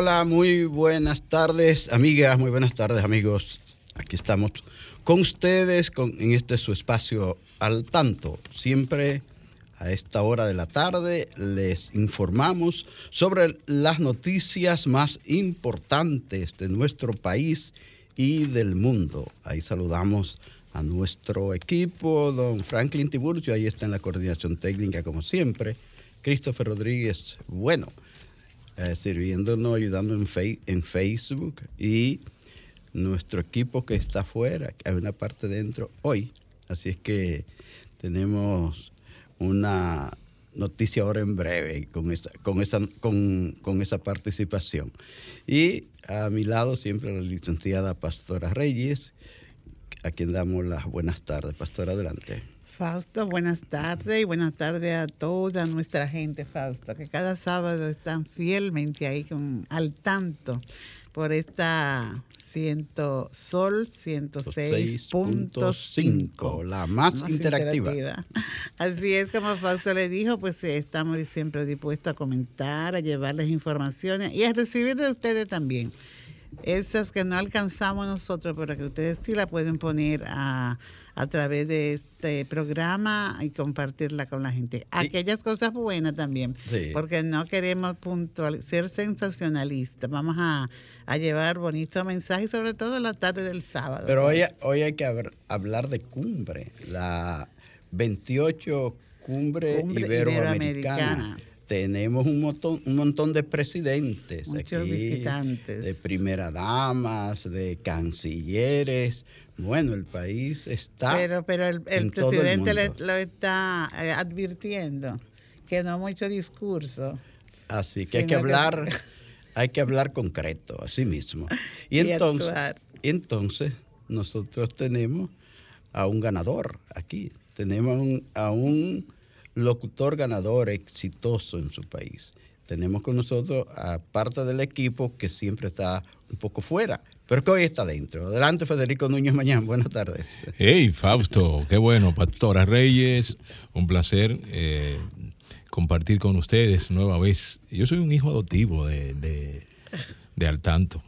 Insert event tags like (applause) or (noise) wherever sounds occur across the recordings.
Hola, muy buenas tardes, amigas, muy buenas tardes, amigos. Aquí estamos con ustedes en este su espacio al tanto. Siempre a esta hora de la tarde les informamos sobre las noticias más importantes de nuestro país y del mundo. Ahí saludamos a nuestro equipo, don Franklin Tiburcio, ahí está en la coordinación técnica como siempre. Christopher Rodríguez, bueno eh, sirviéndonos, ayudando en, en Facebook y nuestro equipo que está afuera, hay una parte dentro hoy. Así es que tenemos una noticia ahora en breve con esa, con esa, con, con esa participación. Y a mi lado siempre la licenciada Pastora Reyes, a quien damos las buenas tardes. Pastora, adelante. Fausto, buenas tardes y buenas tardes a toda nuestra gente, Fausto, que cada sábado están fielmente ahí con, al tanto por esta ciento, Sol 106.5, la más, interactiva. Así es como Fausto le dijo, pues eh, estamos siempre dispuestos a comentar, a llevarles informaciones y a recibir de ustedes también. Esas que no alcanzamos nosotros, pero que ustedes sí la pueden poner a a través de este programa y compartirla con la gente. Aquellas cosas buenas también, porque no queremos puntual, ser sensacionalistas. Vamos a, llevar bonitos mensajes, sobre todo en la tarde del sábado. Pero hoy, hoy hay que hablar de cumbre, la 28 cumbre, iberoamericana. tenemos un montón, un montón de presidentes Muchos visitantes. de primera damas, de cancilleres, bueno, el país está. Pero, pero el, presidente lo está eh, advirtiendo que no mucho discurso. Así que hay que hablar, (laughs) hay que hablar concreto, así mismo. (laughs) Y, entonces, entonces nosotros tenemos a un ganador aquí. Tenemos a un locutor ganador exitoso en su país. Tenemos con nosotros a parte del equipo que siempre está un poco fuera, pero que hoy está dentro. Adelante, Federico Núñez Mañán. Buenas tardes. Hey, Fausto, qué bueno. Pastora Reyes, un placer eh, compartir con ustedes nueva vez. Yo soy un hijo adoptivo de, de, de Altanto.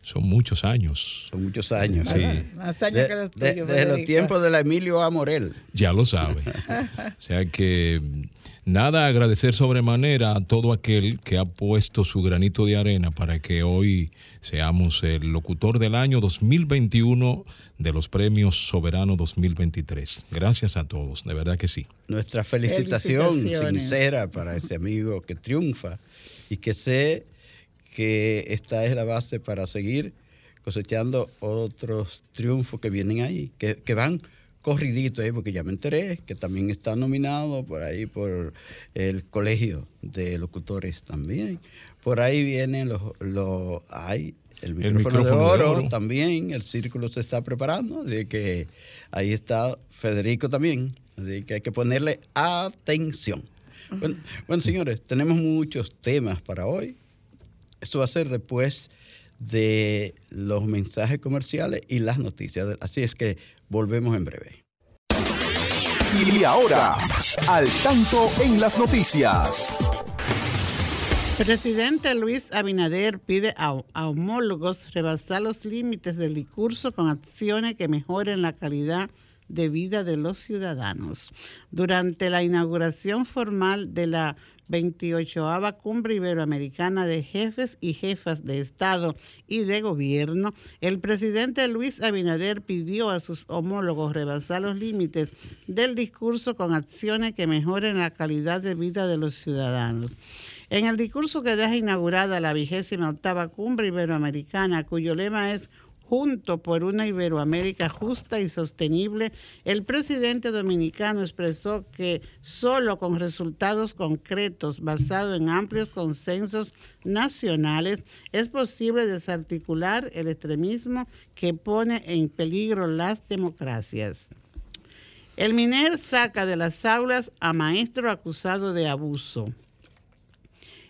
Son muchos años. Son muchos años. Sí. Más años que los tuyos, Desde los tiempos de la Emilio A. Morel. Ya lo sabe. o sea que nada, agradecer sobremanera a todo aquel que ha puesto su granito de arena para que hoy seamos el locutor del año 2021 de los premios Soberano 2023. Gracias a todos, de verdad que sí. Nuestra felicitación sincera para ese amigo que triunfa y que sé que esta es la base para seguir cosechando otros triunfos que vienen ahí, que, van corridito ahí, porque ya me enteré que también está nominado por ahí por el Colegio de Locutores también. Por ahí vienen los, los hay el micrófono, de, oro, también, el círculo se está preparando, así que ahí está Federico también, así que hay que ponerle atención. bueno (laughs) señores, tenemos muchos temas para hoy. Esto va a ser después de los mensajes comerciales y las noticias. Así es que volvemos en breve. Y ahora, al tanto en las noticias. Presidente Luis Abinader pide a, homólogos rebasar los límites del discurso con acciones que mejoren la calidad de vida de los ciudadanos. Durante la inauguración formal de la 28 Cumbre Iberoamericana de Jefes y Jefas de Estado y de Gobierno, el presidente Luis Abinader pidió a sus homólogos rebasar los límites del discurso con acciones que mejoren la calidad de vida de los ciudadanos. En el discurso que deja inaugurada la vigésima octava Cumbre Iberoamericana, cuyo lema es junto por una Iberoamérica justa y sostenible, el presidente dominicano expresó que solo con resultados concretos basados en amplios consensos nacionales es posible desarticular el extremismo que pone en peligro las democracias. El MINER saca de las aulas a maestro acusado de abuso.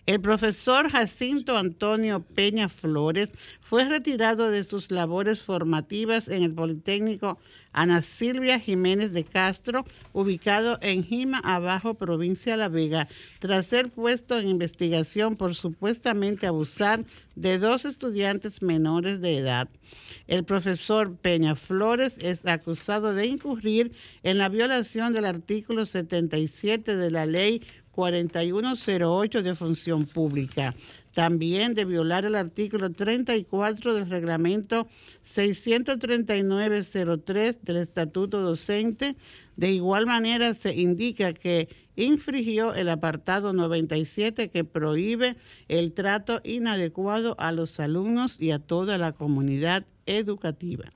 El profesor Jacinto Antonio Peña Flores fue retirado de sus labores formativas en el Politécnico Ana Silvia Jiménez de Castro, ubicado en Jima Abajo, provincia de La Vega, tras ser puesto en investigación por supuestamente abusar de dos estudiantes menores de edad. El profesor Peña Flores es acusado de incurrir en la violación del artículo 77 de la ley 4108 de función pública. También de violar el artículo 34 del reglamento 63903 del Estatuto Docente. De igual manera se indica que infringió el apartado 97 que prohíbe el trato inadecuado a los alumnos y a toda la comunidad educativa.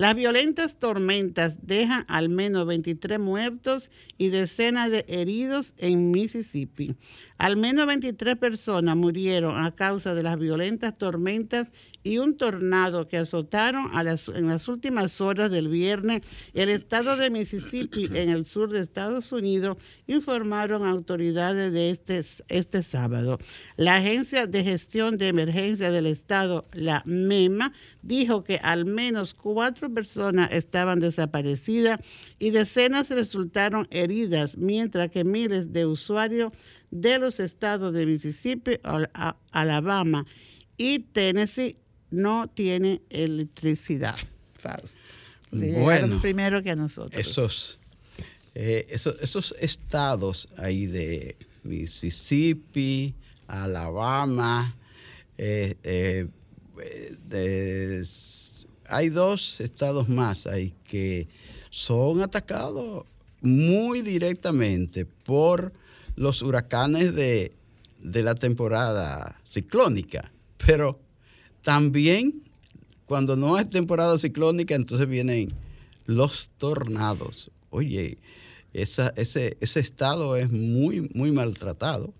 Las violentas tormentas dejan al menos 23 muertos y decenas de heridos en Mississippi. Al menos 23 personas murieron a causa de las violentas tormentas y un tornado que azotaron en las últimas horas del viernes el estado de Mississippi en el sur de Estados Unidos, informaron autoridades de este, este sábado. La Agencia de Gestión de Emergencia del Estado, la MEMA, dijo que al menos cuatro personas estaban desaparecidas y decenas resultaron heridas, mientras que miles de usuarios de los estados de Mississippi, Alabama y Tennessee no tiene electricidad. Faust. bueno, primero que nosotros. Esos, eh, esos, esos estados ahí de Mississippi, Alabama, eh, eh, hay dos estados más ahí que son atacados muy directamente por los huracanes de, de la temporada ciclónica, pero también, cuando no es temporada ciclónica, entonces vienen los tornados. Oye, ese, estado es muy, muy maltratado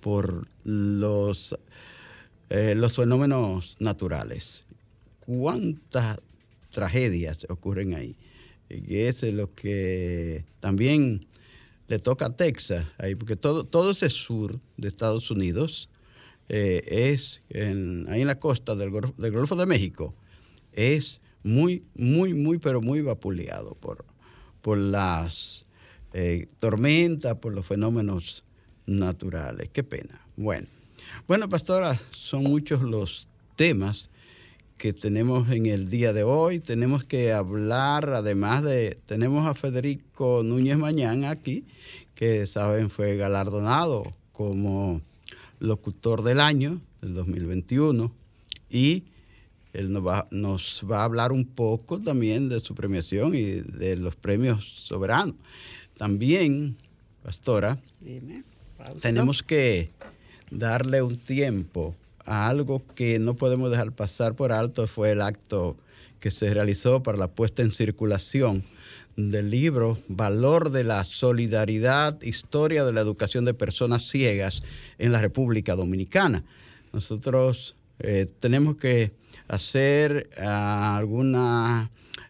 por los, eh, los fenómenos naturales. ¿Cuántas tragedias ocurren ahí? Y eso es lo que también le toca a Texas, ahí, porque todo, todo ese sur de Estados Unidos eh, es ahí en la costa del, Golfo de México, es muy, muy, muy, pero muy vapuleado por, por las eh, tormentas, por los fenómenos naturales. Qué pena. Bueno, bueno, pastora, son muchos los temas que tenemos en el día de hoy. Tenemos que hablar, además de, tenemos a Federico Núñez Mañana aquí, que saben fue galardonado como locutor del año, del 2021, y él nos va, nos va a hablar un poco también de su premiación y de los premios soberanos. También, pastora, tenemos que darle un tiempo a algo que no podemos dejar pasar por alto, fue el acto que se realizó para la puesta en circulación del libro Valor de la Solidaridad, Historia de la Educación de Personas Ciegas en la República Dominicana. Nosotros eh, tenemos que hacer ah,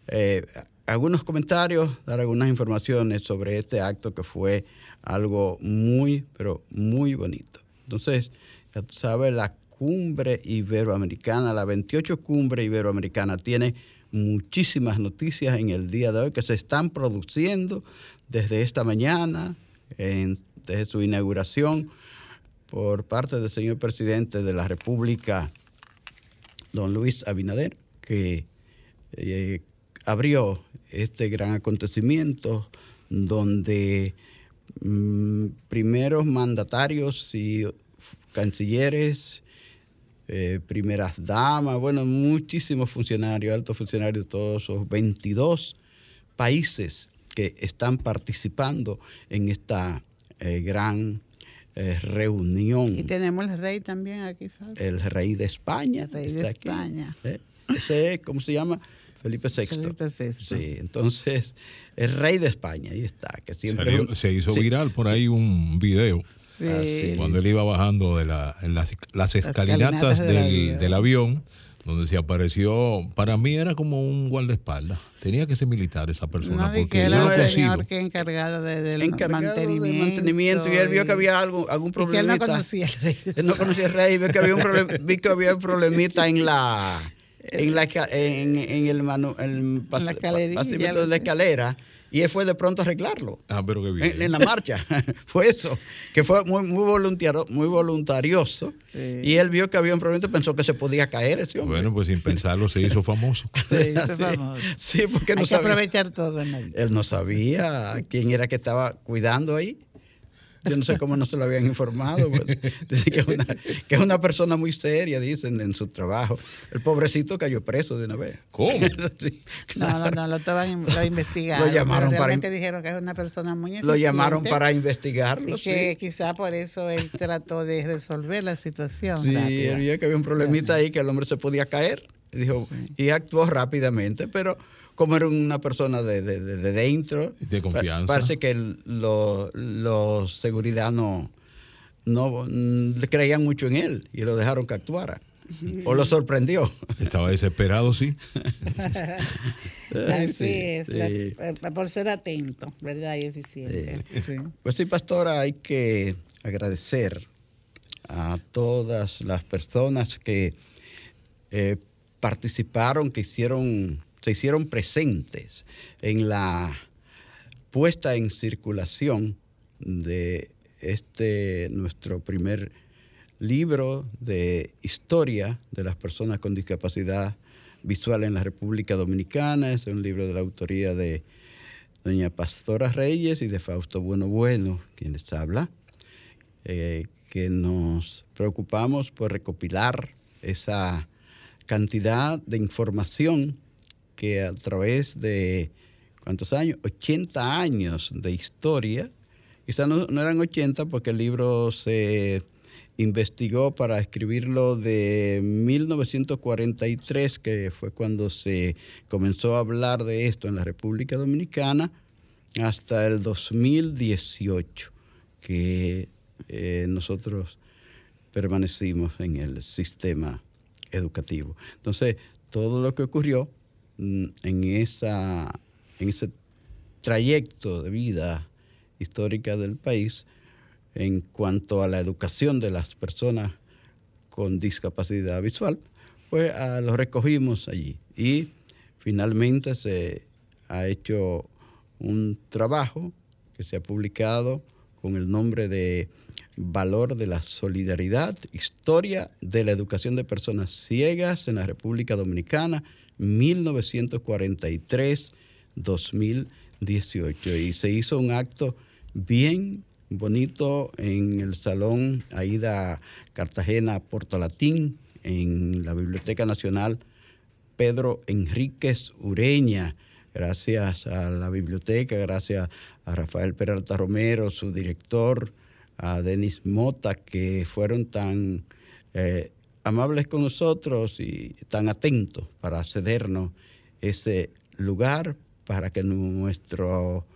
eh, algunos comentarios, dar algunas informaciones sobre este acto que fue algo muy, pero muy bonito. Entonces, ya la cumbre iberoamericana, la 28 cumbre iberoamericana tiene muchísimas noticias en el día de hoy que se están produciendo desde esta mañana, desde su inauguración por parte del señor presidente de la República, don Luis Abinader, que eh, abrió este gran acontecimiento donde mm, primeros mandatarios y cancilleres, eh, primeras damas, bueno, muchísimos funcionarios, altos funcionarios de todos esos 22 países que están participando en esta eh, gran eh, reunión. Y tenemos el rey también aquí. El rey de España. El rey de aquí. España. ¿eh? Ese es, ¿cómo se llama? Felipe VI. Felipe VI. Sí, entonces, el rey de España, ahí está. Que siempre Salió- es un- se hizo sí, viral por ahí un video Sí. Así. cuando él iba bajando de la, en las, las escalinatas escalinatas del del, avión. del avión, donde se apareció, para mí era como un guardaespaldas. Tenía que ser militar esa persona, No, porque era el consigo. señor que encargado de- del encargado mantenimiento. de mantenimiento y él vio que había algo, algún que él problemita. no conocía al rey. Él no conocía al rey, vio que había un, problem- vi que había un problemita en la en la en, en el, manu- el pas- la lo de la escalera y él fue de pronto a arreglarlo. Ah, pero qué bien. En, en la marcha. (laughs) fue eso, que fue muy, muy, voluntario, muy voluntarioso. Sí. Y él vio que había un problema y pensó que se podía caer ese hombre. Bueno, pues sin pensarlo se hizo famoso. (laughs) Sí, ese Sí. famoso. Sí, porque no que sabía. aprovechar todo en vida. Él no sabía quién era que estaba cuidando ahí. Yo no sé cómo no se lo habían informado. pues. (laughs) Dicen que es, una, que es una persona muy seria, dicen, en su trabajo. El pobrecito cayó preso de una vez. ¿Cómo? (laughs) Sí, No, no, no, lo estaban lo investigaron. Lo llamaron pero para dijeron que es una persona muy Lo llamaron para y investigarlo. que sí. quizá por eso él trató de resolver la situación. Sí, rápida. él vio que había un problemita ahí, que el hombre se podía caer. Y dijo, y actuó rápidamente, pero como era una persona de, de- de- de dentro, De confianza. pa- parece que el- lo- los seguridad no, no le creían mucho en él y lo dejaron que actuara. O lo sorprendió. Estaba desesperado, sí. Así Sí, es, sí. la- eh, por ser atento, ¿verdad? Y eficiente. Sí. Pues sí, pastora, hay que agradecer a todas las personas que eh, participaron, que hicieron, se hicieron presentes en la puesta en circulación de este nuestro primer libro de historia de las personas con discapacidad visual en la República Dominicana. Es un libro de la autoría de doña Pastora Reyes y de Fausto Bueno Bueno, quien les habla, eh, que nos preocupamos por recopilar esa cantidad de información que a través de, ¿cuántos años? 80 años de historia, quizás no, no eran 80 porque el libro se investigó para escribirlo de 1943, que fue cuando se comenzó a hablar de esto en la República Dominicana, hasta el 2018, que eh, nosotros permanecimos en el sistema educativo. Entonces, todo lo que ocurrió en, esa, en ese trayecto de vida histórica del país en cuanto a la educación de las personas con discapacidad visual, pues ah, lo recogimos allí. Y finalmente se ha hecho un trabajo que se ha publicado con el nombre de Valor de la Solidaridad, Historia de la Educación de Personas Ciegas en la República Dominicana, 1943-2018. Y se hizo un acto bien bonito en el Salón Aida Cartagena Portolatín, en la Biblioteca Nacional Pedro Enríquez Ureña. Gracias a la biblioteca, gracias a Rafael Peralta Romero, su director, a Denis Mota, que fueron tan eh, amables con nosotros y tan atentos para cedernos ese lugar para que nuestro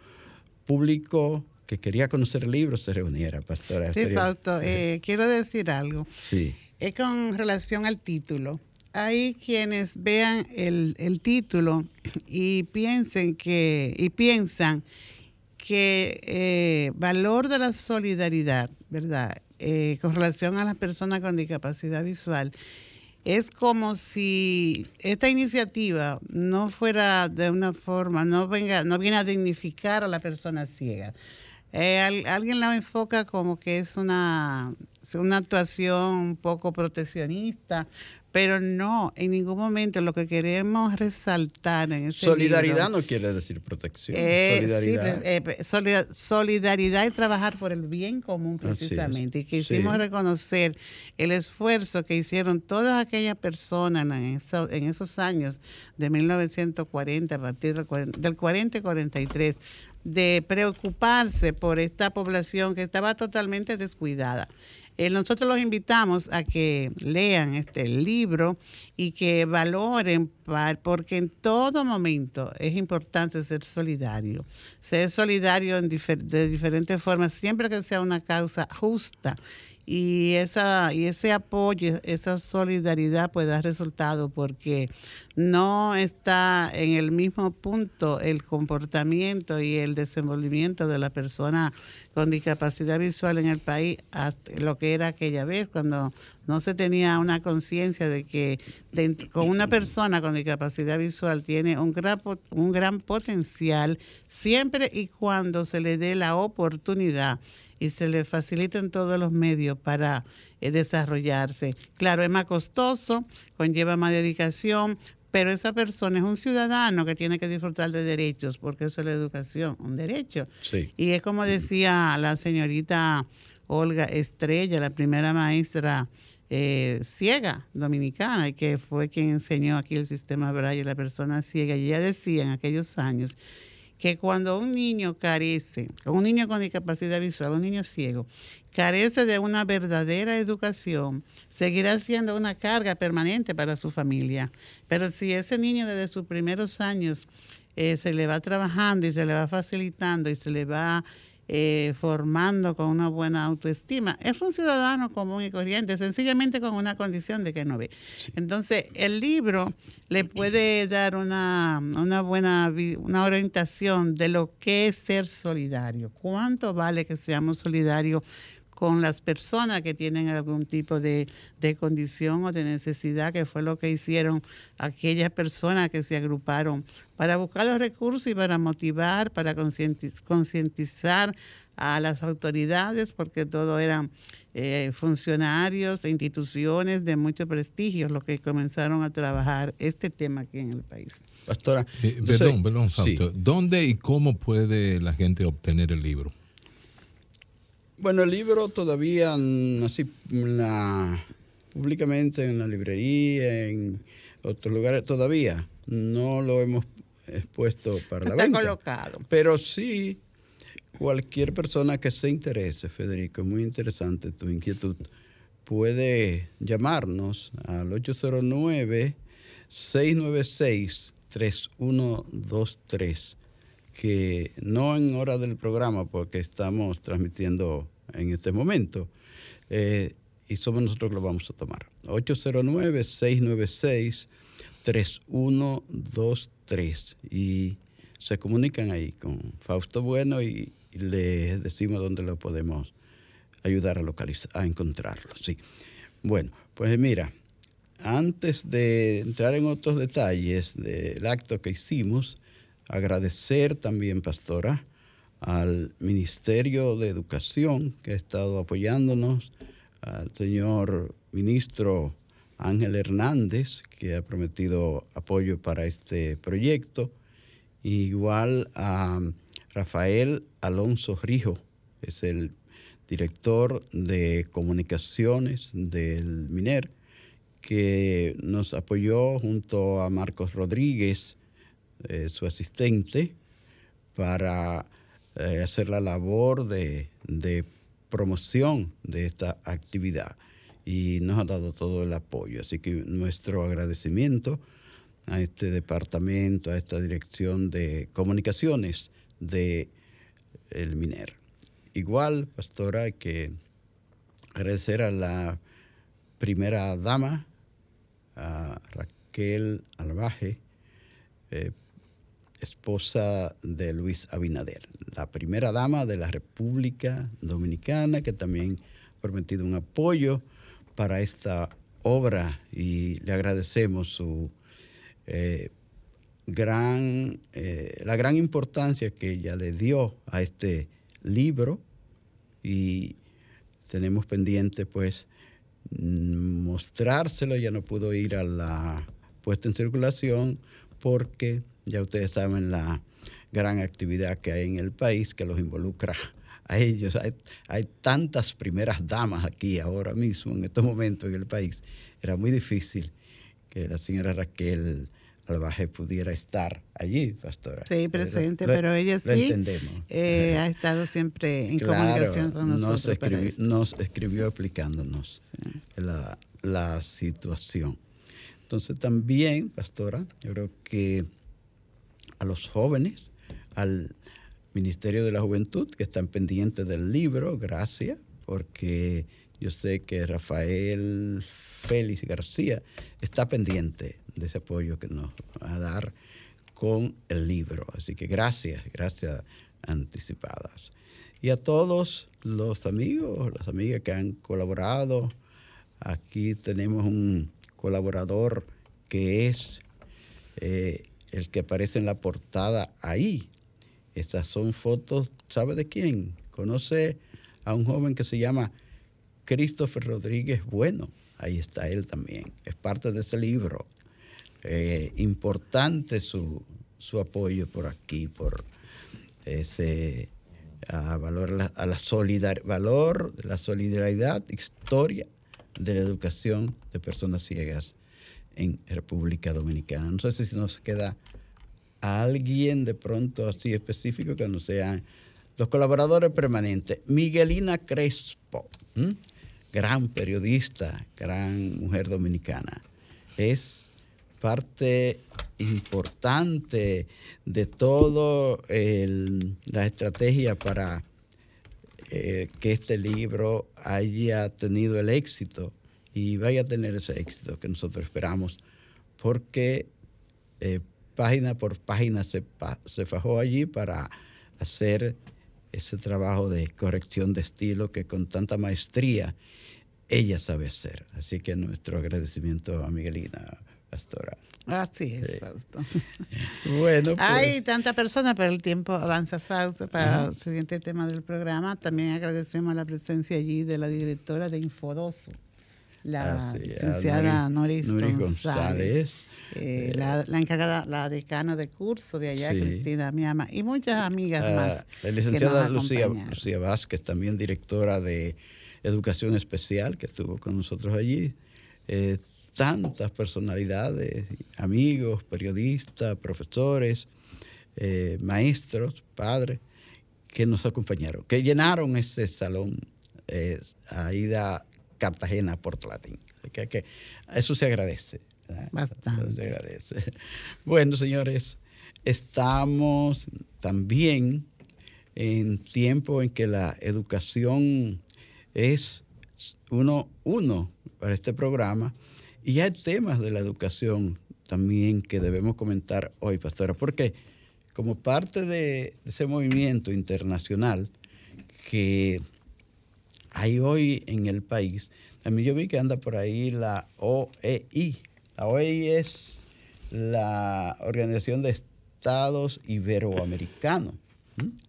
público que quería conocer el libro se reuniera, pastora. Sí, Fausto, eh, quiero decir algo. Sí. Es con relación al título. Hay quienes vean el, el título y piensen que, y piensan que eh, valor de la solidaridad, ¿verdad? Eh, con relación a las personas con discapacidad visual, es como si esta iniciativa no fuera de una forma, no venga, no viene a dignificar a la persona ciega. Eh, al- alguien la enfoca como que es una, una actuación un poco proteccionista pero no, en ningún momento lo que queremos resaltar en ese Solidaridad no quiere decir protección. solidaridad. Eh, solidaridad es trabajar por el bien común precisamente. Y quisimos reconocer el esfuerzo que hicieron todas aquellas personas en, esos años de 1940, a partir del 40 y 43, de preocuparse por esta población que estaba totalmente descuidada. Eh, nosotros los invitamos a que lean este libro y que valoren, porque en todo momento es importante ser solidario. Ser solidario en de diferentes formas, siempre que sea una causa justa y esa y ese apoyo, esa solidaridad puede dar resultado porque no está en el mismo punto el comportamiento y el desenvolvimiento de la persona con discapacidad visual en el país hasta lo que era aquella vez cuando no se tenía una conciencia de que con una persona con discapacidad visual tiene un gran, un gran potencial siempre y cuando se le dé la oportunidad y se le faciliten todos los medios para eh, desarrollarse. Claro, es más costoso, conlleva más dedicación, pero esa persona es un ciudadano que tiene que disfrutar de derechos, porque eso es la educación, un derecho. Y es como decía la señorita Olga Estrella, la primera maestra eh, ciega dominicana, que fue quien enseñó aquí el sistema Braille, la persona ciega, y ella decía en aquellos años que cuando un niño carece, un niño con discapacidad visual, un niño ciego, carece de una verdadera educación, seguirá siendo una carga permanente para su familia. Pero si ese niño desde sus primeros años eh, se le va trabajando y se le va facilitando y se le va eh, formando con una buena autoestima. Es un ciudadano común y corriente, sencillamente con una condición de que no ve. Entonces, el libro le puede dar una, una buena una orientación de lo que es ser solidario. ¿Cuánto vale que seamos solidarios con las personas que tienen algún tipo de, condición o de necesidad, que fue lo que hicieron aquellas personas que se agruparon para buscar los recursos y para motivar, para concientizar a las autoridades, porque todos eran eh, funcionarios e instituciones de mucho prestigio los que comenzaron a trabajar este tema aquí en el país. Pastora, eh, perdón, perdón, ¿dónde y cómo puede la gente obtener el libro? Bueno, el libro todavía, así, públicamente en la librería, en otros lugares, todavía no lo hemos expuesto para la venta. colocado. Pero sí, cualquier persona que se interese, Federico, muy interesante tu inquietud, puede llamarnos al 809 696 3123 que no en hora del programa porque estamos transmitiendo en este momento. Eh, y somos nosotros que lo vamos a tomar. 809-696-3123. Y se comunican ahí con Fausto Bueno y, le decimos dónde lo podemos ayudar a localizar, a encontrarlo. Sí. Bueno, pues mira, antes de entrar en otros detalles del acto que hicimos, agradecer también, pastora, al Ministerio de Educación que ha estado apoyándonos, al señor ministro Ángel Hernández, que ha prometido apoyo para este proyecto, igual a Rafael Alonso Rijo, es el director de comunicaciones del MINER, que nos apoyó junto a Marcos Rodríguez, eh, su asistente, para eh, hacer la labor de, promoción de esta actividad y nos ha dado todo el apoyo. Así que nuestro agradecimiento a este departamento, a esta dirección de comunicaciones de el MINER. Igual, pastora, que agradecer a la primera dama, a Raquel Albaje, eh, esposa de Luis Abinader, la primera dama de la República Dominicana, que también ha prometido un apoyo para esta obra y le agradecemos su eh, gran, eh, la gran importancia que ella le dio a este libro. Y tenemos pendiente pues mm, mostrárselo, ya no pudo ir a la puesta en circulación porque ya ustedes saben la gran actividad que hay en el país que los involucra a ellos. Hay, hay tantas primeras damas aquí ahora mismo, en estos momentos en el país. Era muy difícil que la señora Raquel Albaje pudiera estar allí, pastora. Sí, presente, pero ella sí eh, ha estado siempre en comunicación con nosotros. Nos, escribió explicándonos la, la situación. Entonces también, pastora, yo creo que a los jóvenes, al Ministerio de la Juventud, que están pendientes del libro, gracias, porque yo sé que Rafael Félix García está pendiente de ese apoyo que nos va a dar con el libro. Así que gracias, gracias anticipadas. Y a todos los amigos, las amigas que han colaborado. Aquí tenemos un colaborador que es eh, el que aparece en la portada ahí. Estas son fotos, ¿sabe de quién? Conoce a un joven que se llama Christopher Rodríguez Bueno. Ahí está él también. Es parte de ese libro. Eh, importante su, apoyo por aquí, por ese valor a la solidar, valor de la solidaridad, historia de la educación de personas ciegas en República Dominicana. No sé si nos queda alguien de pronto así específico que no sean los colaboradores permanentes. Miguelina Crespo, gran periodista, gran mujer dominicana. Es parte importante de todo la estrategia para eh, que este libro haya tenido el éxito y vaya a tener ese éxito que nosotros esperamos, porque eh, página por página se, se fajó allí para hacer ese trabajo de corrección de estilo que con tanta maestría ella sabe hacer. Así que nuestro agradecimiento a Miguelina Pastora. Así es, Fausto. (laughs) bueno, pues. Hay tanta persona, pero el tiempo avanza, Fausto. Para el siguiente tema del programa, también agradecemos la presencia allí de la directora de Infodoso la licenciada Noris, González, eh, eh, la, encargada, la decana de curso de allá, Cristina Miama, y muchas amigas ah, más. La licenciada Lucía, Lucía Vázquez, también directora de Educación Especial, que estuvo con nosotros allí. Eh, tantas personalidades, amigos, periodistas, profesores, maestros, padres, que nos acompañaron, que llenaron ese salón. Aida Cartagena, Puerto Latín. Que, eso se agradece. Bastante. se agradece. Bueno, señores, estamos también en tiempo en que la educación es uno, uno para este programa y hay temas de la educación también que debemos comentar hoy, pastora, porque como parte de ese movimiento internacional que hay hoy en el país. También yo vi que anda por ahí la OEI. La OEI es la Organización de Estados Iberoamericanos.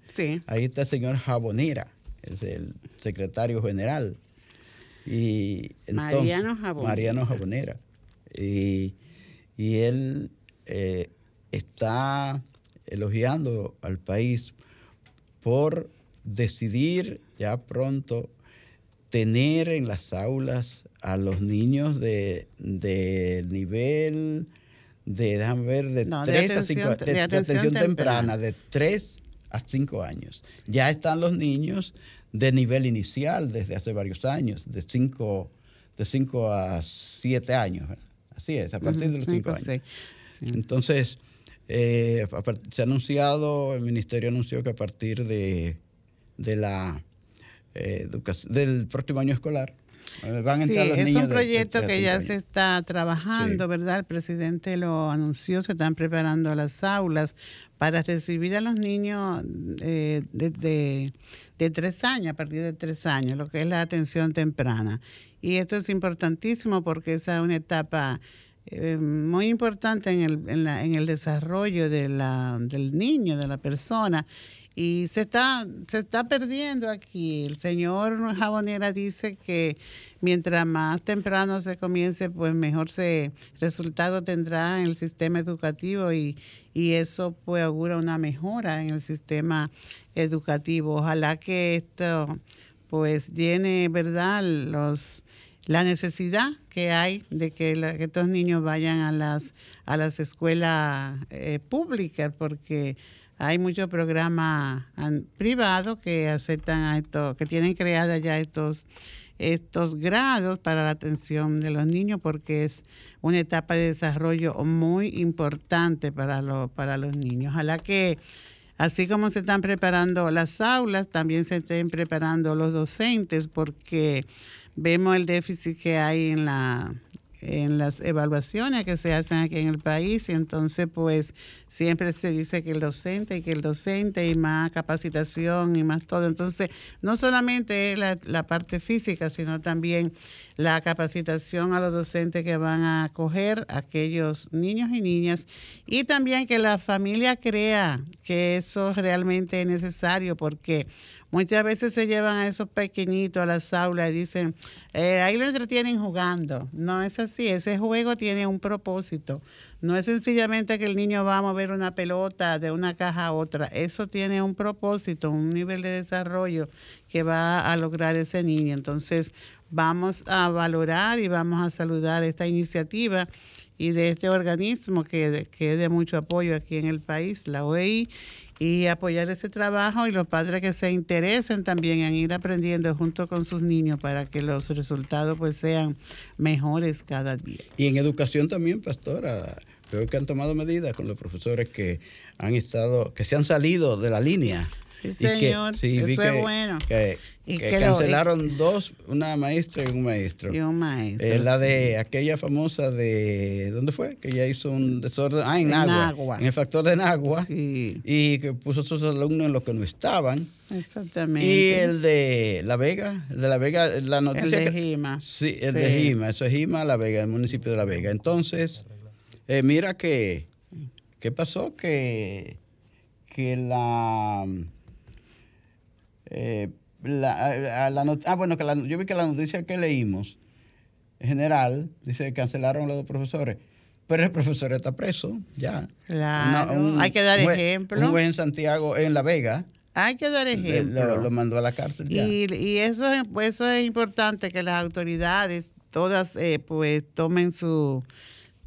Sí. Ahí está el señor Jabonera, es el secretario general. Y Mariano Jabonera. Mariano Jabonera. Y, él eh, está elogiando al país por decidir ya pronto tener en las aulas a los niños de, nivel de, déjame ver, de 3 a 5 de, atención, temprana, de 3 a 5 años. Ya están los niños de nivel inicial desde hace varios años, de 5 de cinco a 7 años. Así es, a partir de los 5 años. Entonces, eh, se ha anunciado, el ministerio anunció que a partir de, de la eh, del próximo año escolar. Eh, van a entrar sí, es un proyecto que ya se está trabajando, ¿verdad? El presidente lo anunció, se están preparando las aulas para recibir a los niños eh, de, tres años, a partir de tres años, lo que es la atención temprana. Y esto es importantísimo porque esa es una etapa muy importante en el, en, la, en el desarrollo de la, del niño, de la persona y se está, se está perdiendo aquí. El señor Jabonera dice que mientras más temprano se comience, pues mejor se resultado tendrá en el sistema educativo y, y eso pues augura una mejora en el sistema educativo. Ojalá que esto pues tiene, ¿verdad?, los la necesidad que hay de que, estos niños vayan a las a las escuelas eh, públicas porque hay muchos programas privados que aceptan a esto, que tienen creadas ya estos estos grados para la atención de los niños porque es una etapa de desarrollo muy importante para, los para los niños. Ojalá que así como se están preparando las aulas, también se estén preparando los docentes porque vemos el déficit que hay en la en las evaluaciones que se hacen aquí en el país y entonces pues siempre se dice que el docente y que el docente y más capacitación y más todo. Entonces no solamente la, la parte física, sino también la capacitación a los docentes que van a acoger a aquellos niños y niñas y también que la familia crea que eso realmente es necesario porque Muchas veces se llevan a esos pequeñitos a las aulas y dicen, eh, ahí lo entretienen jugando. No es así, ese juego tiene un propósito. No es sencillamente que el niño va a mover una pelota de una caja a otra. Eso tiene un propósito, un nivel de desarrollo que va a lograr ese niño. Entonces, vamos a valorar y vamos a saludar esta iniciativa y de este organismo que, que es de mucho apoyo aquí en el país, la OEI y apoyar ese trabajo y los padres que se interesen también en ir aprendiendo junto con sus niños para que los resultados pues sean mejores cada día. Y en educación también, pastora, creo que han tomado medidas con los profesores que han estado, que se han salido de la línea. Sí, señor, eso es bueno. Que, y que, cancelaron dos, una maestra y un maestro. Y un maestro. Eh, la de aquella famosa de, ¿dónde fue? Que ella hizo un desorden, ah, en, en Agua, En el factor de Nagua. Sí. Y que puso a sus alumnos en los que no estaban. Exactamente. Y el de La Vega, el de La Vega, la noticia. El de Jima. Sí, el de Jima, eso es Jima, La Vega, el municipio de La Vega. Entonces, eh, mira que, ¿qué pasó? Que, que la... Eh, la, ah, bueno, que yo vi que la noticia que leímos, en general, dice que cancelaron los dos profesores. Pero el profesor está preso, ya. Claro, hay que dar ejemplo. Un juez en Santiago, en La Vega. Hay que dar ejemplo. Lo, mandó a la cárcel ya. Y, eso, pues, eso es importante, que las autoridades todas eh, pues tomen su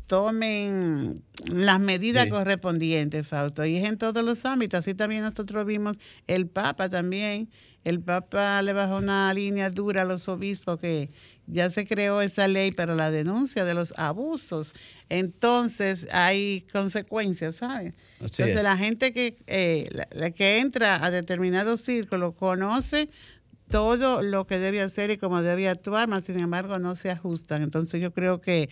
tomen las medidas correspondientes, Fausto. Y es en todos los ámbitos. Así también nosotros vimos el Papa también. El Papa le bajó una línea dura a los obispos que ya se creó esa ley para la denuncia de los abusos. Entonces hay consecuencias, ¿sabes? Entonces la gente que, eh, la, que entra a determinados círculos conoce todo lo que debe hacer y cómo debe actuar, mas sin embargo no se ajustan. Entonces yo creo que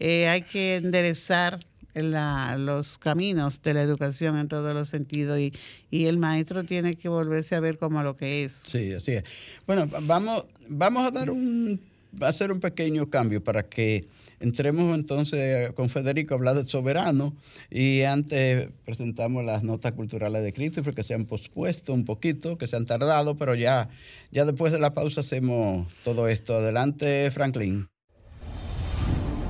eh, hay que enderezar los caminos de la educación en todos los sentidos y, y, el maestro tiene que volverse a ver como lo que es. Sí, así es. Bueno, vamos, vamos a dar un, a hacer un pequeño cambio para que entremos entonces con Federico a hablar del soberano y antes presentamos las notas culturales de Christopher que se han pospuesto un poquito, que se han tardado, pero ya, ya después de la pausa hacemos todo esto. Adelante, Franklin.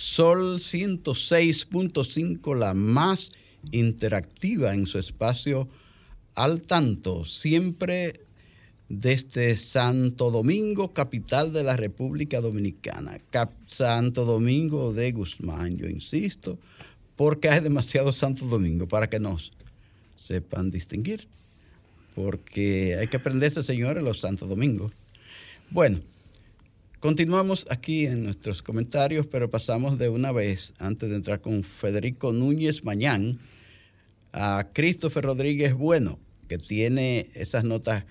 Sol 106.5, la más interactiva en su espacio al tanto, siempre desde Santo Domingo, capital de la República Dominicana. Santo Domingo de Guzmán, yo insisto, porque hay demasiado Santo Domingo para que nos sepan distinguir. Porque hay que aprenderse, señores, los Santo Domingos. Bueno, Continuamos aquí en nuestros comentarios, pero pasamos de una vez, antes de entrar con Federico Núñez Mañán, a Christopher Rodríguez Bueno, que tiene esas notas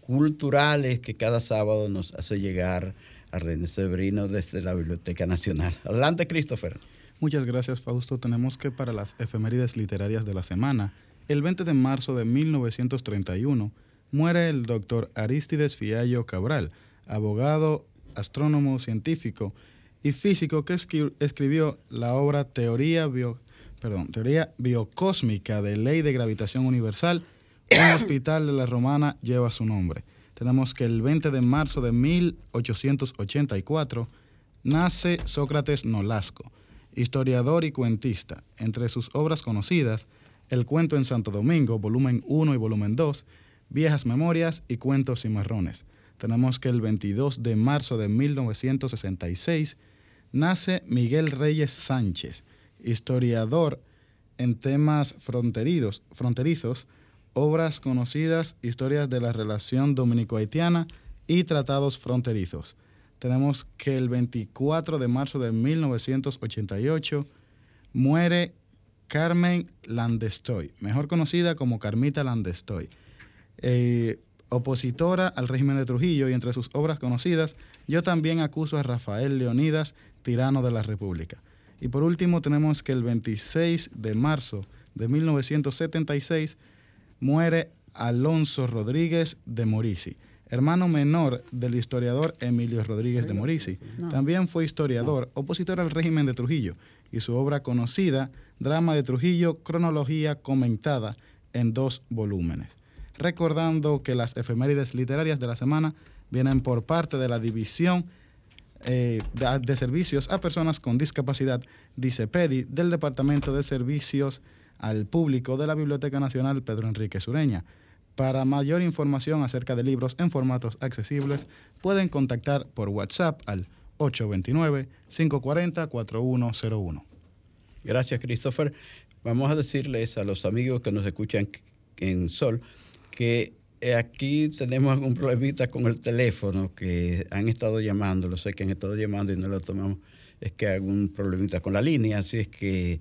culturales que cada sábado nos hace llegar a René Sebrino desde la Biblioteca Nacional. Adelante, Christopher. Muchas gracias, Fausto. Tenemos que para las efemérides literarias de la semana, el 20 de marzo de 1931, muere el doctor Aristides Fiallo Cabral, abogado, astrónomo, científico y físico que escribió la obra Teoría, Bio, perdón, Teoría Biocósmica de Ley de Gravitación Universal. Un (coughs) hospital de la Romana lleva su nombre. Tenemos que el 20 de marzo de 1884 nace Sócrates Nolasco, historiador y cuentista. Entre sus obras conocidas, El cuento en Santo Domingo, volumen 1 y volumen 2, Viejas Memorias y Cuentos y Marrones. Tenemos que el 22 de marzo de 1966 nace Miguel Reyes Sánchez, historiador en temas fronterizos, obras conocidas, historias de la relación dominico-haitiana y tratados fronterizos. Tenemos que el 24 de marzo de 1988 muere Carmen Landestoy, mejor conocida como Carmita Landestoy, eh, opositora al régimen de Trujillo y entre sus obras conocidas, yo también acuso a Rafael Leonidas, tirano de la República. Y por último tenemos que el 26 de marzo de 1976 muere Alonso Rodríguez de Morisi, hermano menor del historiador Emilio Rodríguez de Morisi. También fue historiador, opositor al régimen de Trujillo, y su obra conocida, Drama de Trujillo, cronología comentada en dos volúmenes. Recordando que las efemérides literarias de la semana vienen por parte de la División eh, de, Servicios a Personas con Discapacidad, DICEPEDI, del Departamento de Servicios al público de la Biblioteca Nacional Pedro Enrique Sureña. Para mayor información acerca de libros en formatos accesibles, pueden contactar por WhatsApp al 829-540-4101. Gracias, Christopher. Vamos a decirles a los amigos que nos escuchan en Sol que aquí tenemos algún problemita con el teléfono que han estado llamando, lo sé que han estado llamando y no lo tomamos, es que hay algún problemita con la línea, así es que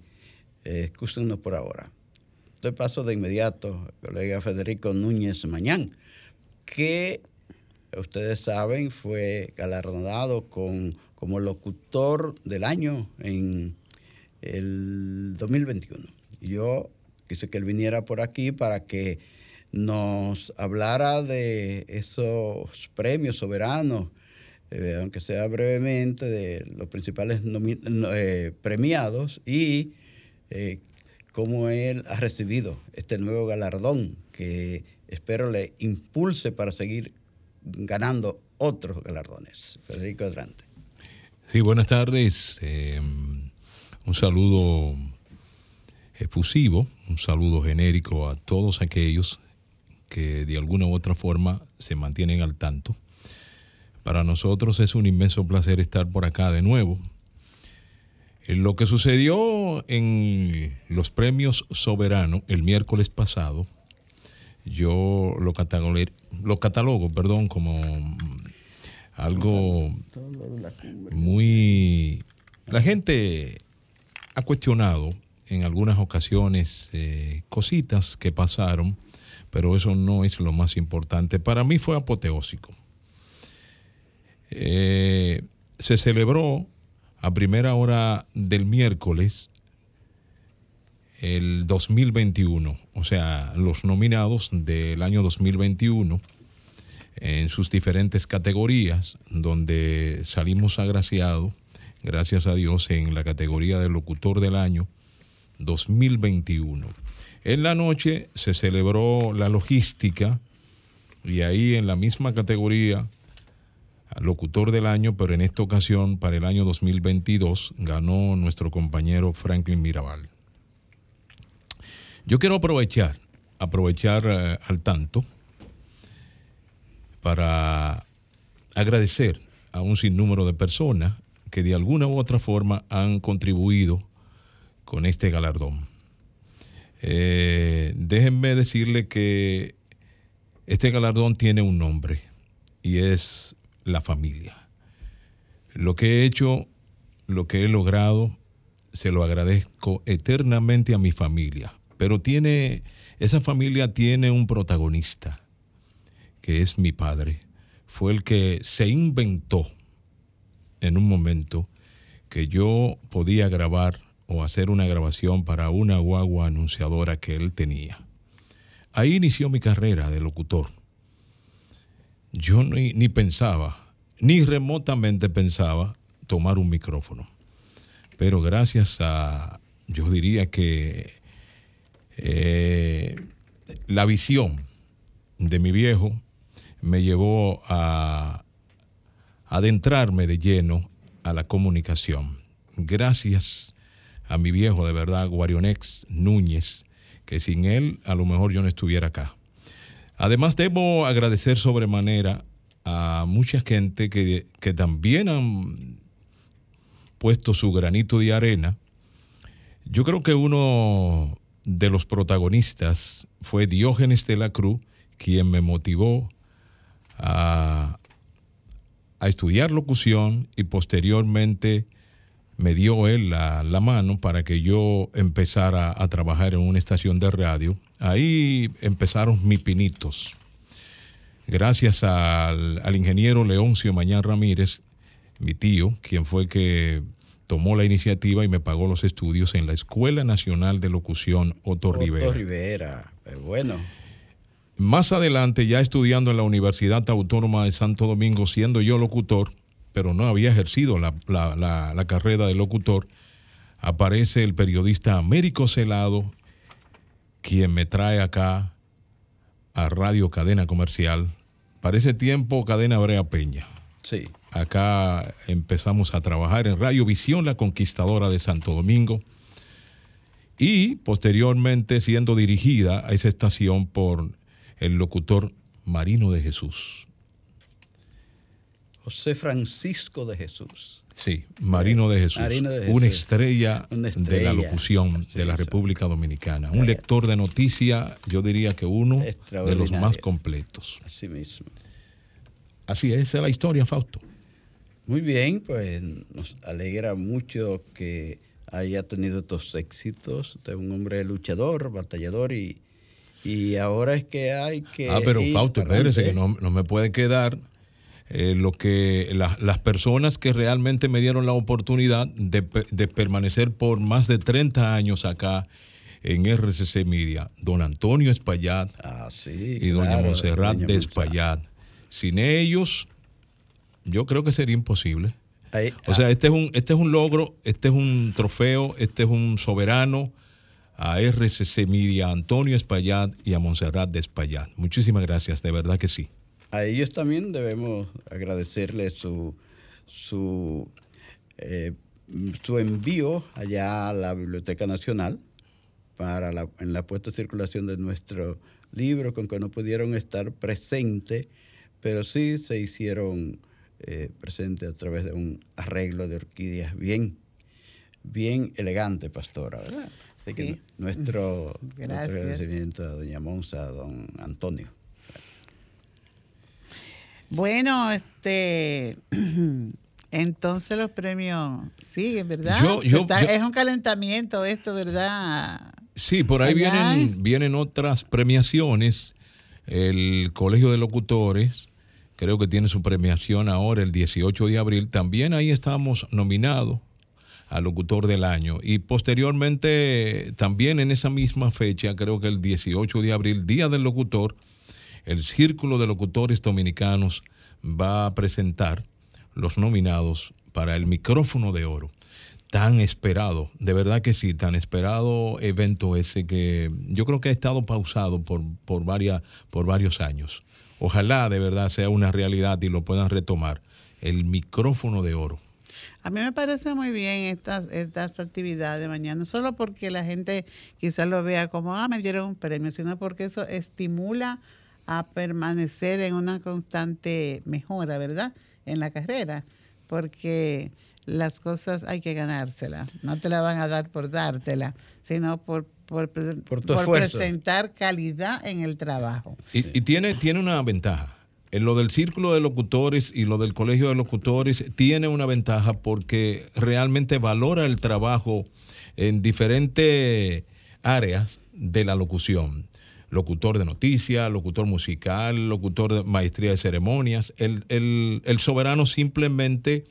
eh, por ahora. Doy paso de inmediato al colega Federico Núñez Mañán, que ustedes saben fue galardonado con, como locutor del año en el 2021. Yo quise que él viniera por aquí para que nos hablara de esos premios soberanos, eh, aunque sea brevemente, de los principales eh, premiados y eh, cómo él ha recibido este nuevo galardón que espero le impulse para seguir ganando otros galardones. Federico, adelante. Sí, buenas tardes. Un saludo efusivo, un saludo genérico a todos aquellos que de alguna u otra forma se mantienen al tanto. Para nosotros es un inmenso placer estar por acá de nuevo lo que sucedió en los premios soberanos el miércoles pasado, yo lo, lo catalogo perdón, como algo muy... La gente ha cuestionado en algunas ocasiones eh, cositas que pasaron, pero eso no es lo más importante. Para mí fue apoteósico. Eh, se celebró a primera hora del miércoles el 2021, o sea, los nominados del año 2021 en sus diferentes categorías, donde salimos agraciados, gracias a Dios, en la categoría de locutor del año 2021. En la noche se celebró la logística y ahí en la misma categoría locutor del año, pero en esta ocasión, para el año 2022, ganó nuestro compañero Franklin Mirabal. Yo quiero aprovechar, aprovechar eh, al tanto para agradecer a un sinnúmero de personas que de alguna u otra forma han contribuido con este galardón. Eh, déjenme decirle que este galardón tiene un nombre y es la familia. Lo que he hecho, lo que he logrado, se lo agradezco eternamente a mi familia. Pero tiene, esa familia tiene un protagonista, que es mi padre, fue el que se inventó en un momento que yo podía grabar o hacer una grabación para una guagua anunciadora que él tenía. Ahí inició mi carrera de locutor. Yo ni, pensaba, ni remotamente pensaba tomar un micrófono. Pero gracias a, yo diría que eh, la visión de mi viejo me llevó a adentrarme de lleno a la comunicación. Gracias a mi viejo, de verdad, Guarionex Núñez, que sin él a lo mejor yo no estuviera acá. Además, debo agradecer sobremanera a mucha gente que, que también han puesto su granito de arena. Yo creo que uno de los protagonistas fue Diógenes de la Cruz, quien me motivó a, a estudiar locución y posteriormente me dio él la, la, mano para que yo empezara a trabajar en una estación de radio. Ahí empezaron mis pinitos. Gracias al, al ingeniero Leoncio Mañán Ramírez, mi tío, quien fue que tomó la iniciativa y me pagó los estudios en la Escuela Nacional de Locución Otto, Otto Rivera. Rivera, eh, bueno. Más adelante, ya estudiando en la Universidad Autónoma de Santo Domingo, siendo yo locutor, pero no había ejercido la, la, la, la carrera de locutor, aparece el periodista Américo Celado, quien me trae acá a Radio Cadena Comercial. Para ese tiempo, Cadena Brea Peña. Sí. Acá empezamos a trabajar en Radio Visión, la conquistadora de Santo Domingo, y posteriormente siendo dirigida a esa estación por el locutor Marino de Jesús. José Francisco de Jesús. Sí, Marino de Jesús, Marino de Jesús. Una, estrella Una de la locución Sí, de la. República Dominicana. Un lector de noticias, yo diría que uno de los más completos. Así mismo. Así es, esa es la historia, Fausto. Muy bien, pues nos alegra mucho que haya tenido estos éxitos. Usted es un hombre luchador, batallador y, y ahora es que hay que. Ah, pero Fausto, espérese, que no, no me puede quedar eh, lo que la- las personas que realmente me dieron la oportunidad de, de permanecer por más de 30 años acá en RCC Media, don Antonio Espaillat Ah, sí. y doña claro, Montserrat doña de. Espaillat. Sin ellos, yo creo que sería imposible. Ahí- O sea, este es un, este es un logro, este es un trofeo, este es un soberano a RCC Media, a Antonio Espaillat y a Montserrat de Espaillat. Muchísimas gracias, de verdad que sí. A ellos también debemos agradecerles su, su, eh, su envío allá a la Biblioteca Nacional para la, en la puesta en circulación de nuestro libro, con que no pudieron estar presentes, pero sí se hicieron eh, presentes a través de un arreglo de orquídeas bien, bien elegante, pastora, ¿verdad? Así que Sí. nuestro, nuestro Gracias. agradecimiento a doña Monza, a don Antonio. Bueno, este. (clears throat) Entonces los premios siguen, ¿verdad? Yo- yo- Está- yo- es un calentamiento esto, ¿verdad? Sí, por ahí vienen, vienen otras premiaciones. El Colegio de Locutores, creo que tiene su premiación ahora el 18 de abril. También ahí estamos nominados al locutor del año. Y posteriormente, también en esa misma fecha, creo que el 18 de abril, Día del Locutor, el Círculo de Locutores Dominicanos va a presentar los nominados para el micrófono de oro. Tan esperado, de verdad que sí, tan esperado evento ese que yo creo que ha estado pausado por, por, varias, por varios años. Ojalá de verdad sea una realidad y lo puedan retomar. El micrófono de oro. A mí me parece muy bien estas, estas actividades mañana, no solo porque la gente quizás lo vea como, ah, me dieron un premio, sino porque eso estimula a permanecer en una constante mejora, ¿verdad? En la carrera, porque las cosas hay que ganárselas, no te la van a dar por dártela, sino por, por, presentar calidad en el trabajo. Y, y tiene, tiene una ventaja. En lo del círculo de locutores y lo del colegio de locutores tiene una ventaja porque realmente valora el trabajo en diferentes áreas de la locución. Locutor de noticias, locutor musical, locutor de maestría de ceremonias. El, el- el soberano simplemente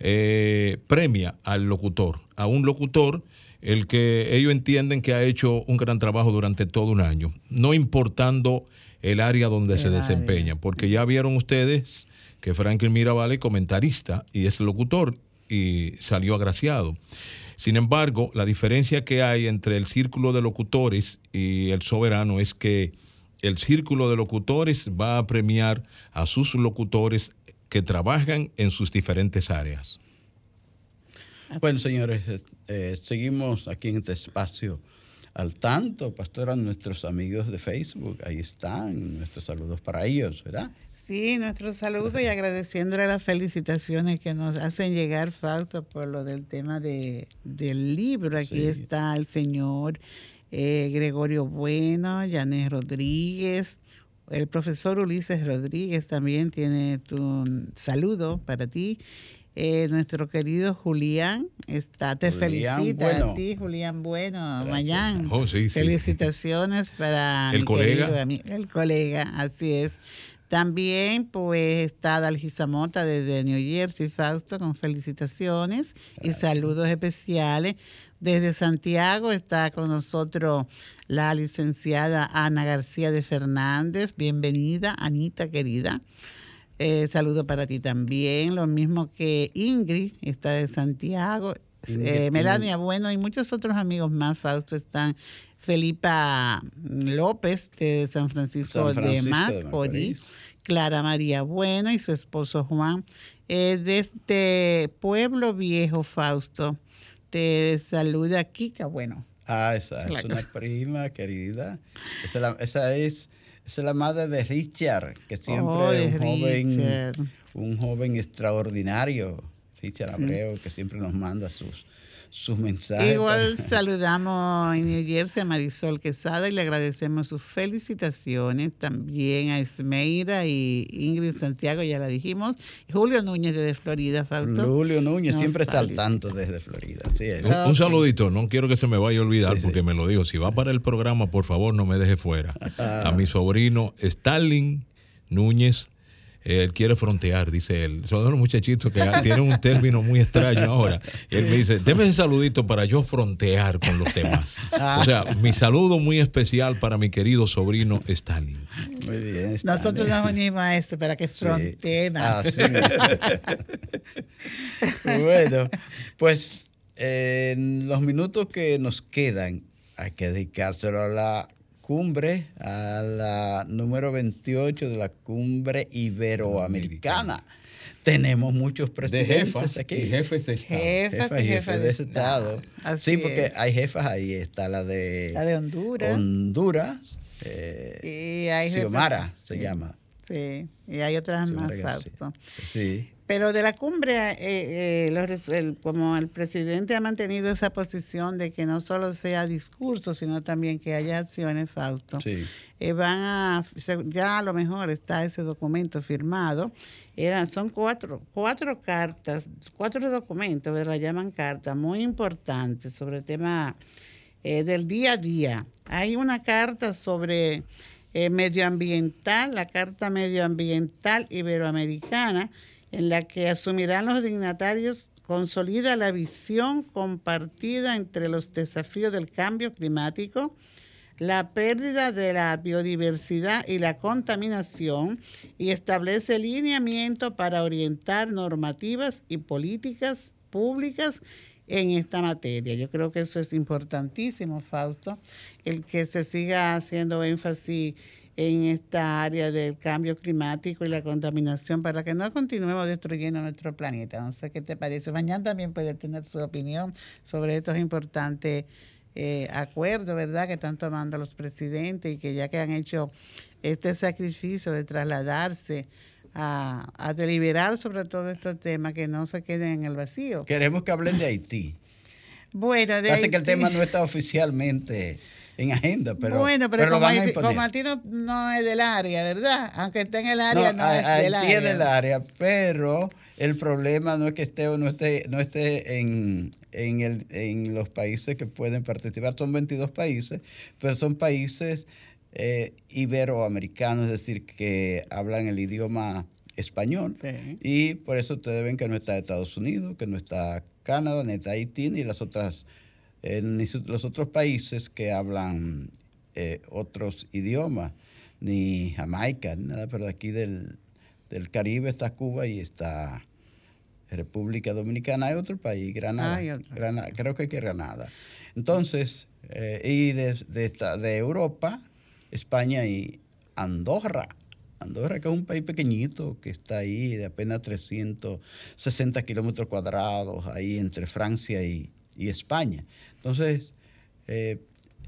eh, premia al locutor, a un locutor el que ellos entienden que ha hecho un gran trabajo durante todo un año, no importando el área donde se desempeña, porque ya vieron ustedes que Franklin Mirabal es comentarista y es locutor y salió agraciado. Sin embargo, la diferencia que hay entre el círculo de locutores y el soberano es que el círculo de locutores va a premiar a sus locutores que trabajan en sus diferentes áreas. Bueno, señores, eh, seguimos aquí en este espacio al tanto, pastora, nuestros amigos de Facebook, ahí están, nuestros saludos para ellos, ¿verdad? Sí, nuestro saludo y agradeciéndole las felicitaciones que nos hacen llegar, Fausto, por lo del tema de, del libro. Aquí Sí. está el señor eh, Gregorio Bueno, Yanes Rodríguez, el profesor Ulises Rodríguez también tiene tu saludo para ti. Eh, nuestro querido Julián está, te Julián felicita Bueno. a ti, Julián Bueno, Mayán. Oh, sí, sí. Felicitaciones para El mi colega. querido el colega, así es. También pues está Dalgisa Mota desde New Jersey, Fausto, con felicitaciones y saludos especiales. Desde Santiago está con nosotros la licenciada Ana García de Fernández. Bienvenida, Anita querida. Eh, saludo para ti también. Lo mismo que Ingrid está de Santiago. Eh. Melania Bueno y muchos otros amigos más, Fausto, están. Felipa López de San Francisco, San Francisco de Macorís. Clara María Bueno y su esposo Juan. Eh, desde Pueblo Viejo, Fausto, te saluda Kika Bueno. Ah, esa es una prima querida. Esa es, la, esa es, esa es la madre de Richard, que siempre Oh, es un joven, un joven extraordinario. Richard Sí. Abreu, que siempre nos manda sus, sus mensajes. Igual para- (laughs) saludamos en New Jersey a Marisol Quesada y le agradecemos sus felicitaciones también a Esmeira y Ingrid Santiago, ya la dijimos. Julio Núñez desde Florida, Fausto. Julio Núñez Nos siempre está al tanto desde Florida. Así es. Un, saludito, no quiero que se me vaya a olvidar Sí, sí. porque me lo digo. Si va para el programa, por favor, no me deje fuera. (laughs) A mi sobrino Stalin Núñez, él quiere frontear, dice él. Son los muchachitos que tienen un término muy extraño ahora. Él me dice, deme ese saludito para yo frontear con los demás. O sea, mi saludo muy especial para mi querido sobrino Stalin. Muy bien. está Nosotros nos unimos a esto para que Sí. fronteen más. Así mismo. bueno, pues eh, en los minutos que nos quedan hay que dedicárselo a la cumbre, a la número 28 de la cumbre iberoamericana. Tenemos muchos De presidentes jefas aquí. y jefes de Estado. Jefas y jefas de Estado. Así Sí, porque es. hay jefas ahí. Está la de, La de Honduras. Honduras, eh, y hay jefas- Xiomara se sí, llama. Sí, y hay otras más, Xiomara García. Fausto. Sí. Pero de la cumbre, eh, eh, los el- como el presidente ha mantenido esa posición de que no solo sea discurso, sino también que haya acciones, Fausto, Sí. eh, van a, ya a lo mejor está ese documento firmado. Eran, son cuatro, cuatro cartas, cuatro documentos, ¿verdad? llaman cartas, muy importantes sobre el tema eh, del día a día. Hay una carta sobre eh, medioambiental, la Carta Medioambiental Iberoamericana, en la que asumirán los dignatarios, consolida la visión compartida entre los desafíos del cambio climático, la pérdida de la biodiversidad y la contaminación y establece lineamiento para orientar normativas y políticas públicas en esta materia. Yo creo que eso es importantísimo, Fausto, el que se siga haciendo énfasis en esta área del cambio climático y la contaminación para que no continuemos destruyendo nuestro planeta. No sé qué te parece. Mañana también puede tener su opinión sobre estos importantes eh, acuerdos, ¿verdad?, que están tomando los presidentes y que ya que han hecho este sacrificio de trasladarse a, a deliberar sobre todo estos temas, que no se queden en el vacío. Queremos que hablen de Haití. Bueno, de Parece que el Haití- tema no está oficialmente en agenda, pero, bueno, pero, lo como, van a imponer. como Haití no, no es del área, ¿verdad? Aunque esté en el área, no, a- es Haití del es área. del área, pero el problema no es que esté o no esté, no esté en, en, el, en los países que pueden participar. Son 22 países, pero son países eh, iberoamericanos, es decir, que hablan el idioma español. Sí. Y por eso ustedes ven que no está Estados Unidos, que no está Canadá, ni está Haití, ni las otras, ni su- los otros países que hablan eh, otros idiomas, ni Jamaica, ni nada, pero aquí del, del Caribe está Cuba y está República Dominicana. Hay otro país, Granada. Otro, sí. Creo que hay que Granada. Entonces, eh, y de, de, esta- de Europa, España y Andorra. Andorra, que es un país pequeñito, que está ahí de apenas 360 kilómetros cuadrados, ahí entre Francia y, y España. Entonces, eh,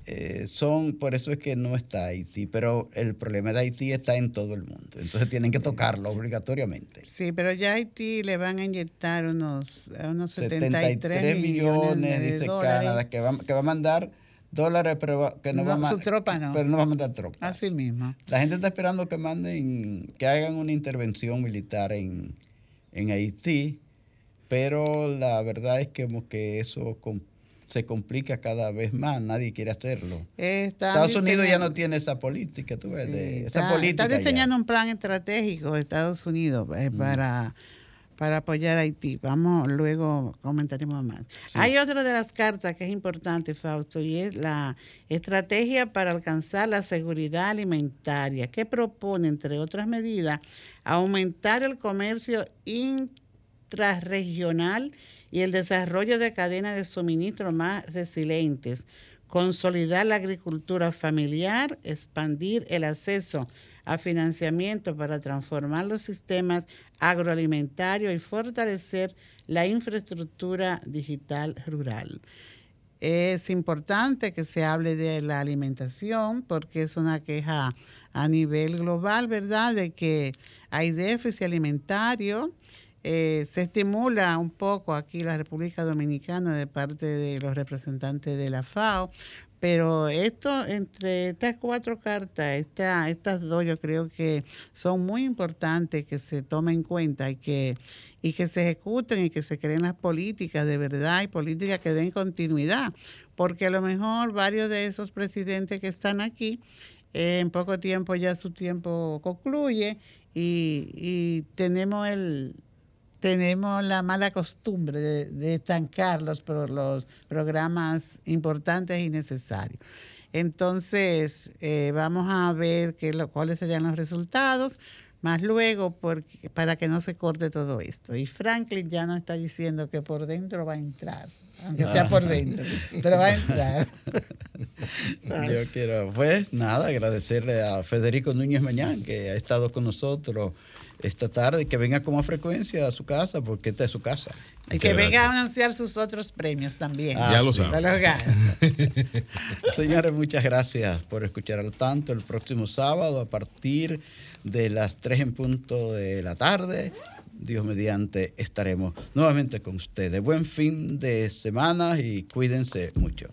eh, son, por eso es que no está Haití, pero el problema de Haití está en todo el mundo. Entonces tienen que tocarlo obligatoriamente. Sí, pero ya a Haití le van a inyectar unos, unos 73, 73 millones, millones, de dice dólares. Canadá, que va, que va a mandar dólares, pero que no, No, va a su tropa no. Pero no va a mandar tropas. Así mismo. La gente está esperando que manden, que hagan una intervención militar en, en Haití, pero la verdad es que, eso se complica cada vez más, nadie quiere hacerlo. Están Estados Unidos ya no tiene esa política, tú ves, Sí, de- esa está, política. está ya. diseñando un plan estratégico de Estados Unidos eh, para, para apoyar a Haití. Vamos, luego comentaremos más. Hay otra de las cartas que es importante, Fausto, y es la estrategia para alcanzar la seguridad alimentaria, que propone, entre otras medidas, aumentar el comercio intrarregional y el desarrollo de cadenas de suministro más resilientes, consolidar la agricultura familiar, expandir el acceso a financiamiento para transformar los sistemas agroalimentarios y fortalecer la infraestructura digital rural. Es importante que se hable de la alimentación porque es una queja a nivel global, ¿verdad? De que hay déficit alimentario. Eh, se estimula un poco aquí la República Dominicana de parte de los representantes de la FAO, pero esto, entre estas cuatro cartas, esta, estas dos yo creo que son muy importantes que se tomen en cuenta y que, y que se ejecuten y que se creen las políticas de verdad y políticas que den continuidad, porque a lo mejor varios de esos presidentes que están aquí, eh, en poco tiempo ya su tiempo concluye y tenemos el, tenemos la mala costumbre de, de estancar los, pro- los programas importantes y necesarios. Entonces, eh, vamos a ver qué lo- cuáles serían los resultados, más luego porque, para que no se corte todo esto. Y Franklin ya nos está diciendo que por dentro va a entrar, aunque sea por dentro, pero va a entrar. (laughs) Yo quiero, pues nada, agradecerle a Federico Núñez Mañán, que ha estado con nosotros esta tarde, que venga con más frecuencia a su casa, porque esta es su casa. Y que venga a anunciar sus otros premios también. Ah, Ya lo sí. saben. (laughs) Señores, muchas gracias por escuchar al tanto. El próximo sábado, a partir de las 3 en punto de la tarde, Dios mediante, estaremos nuevamente con ustedes. Buen fin de semana y cuídense mucho.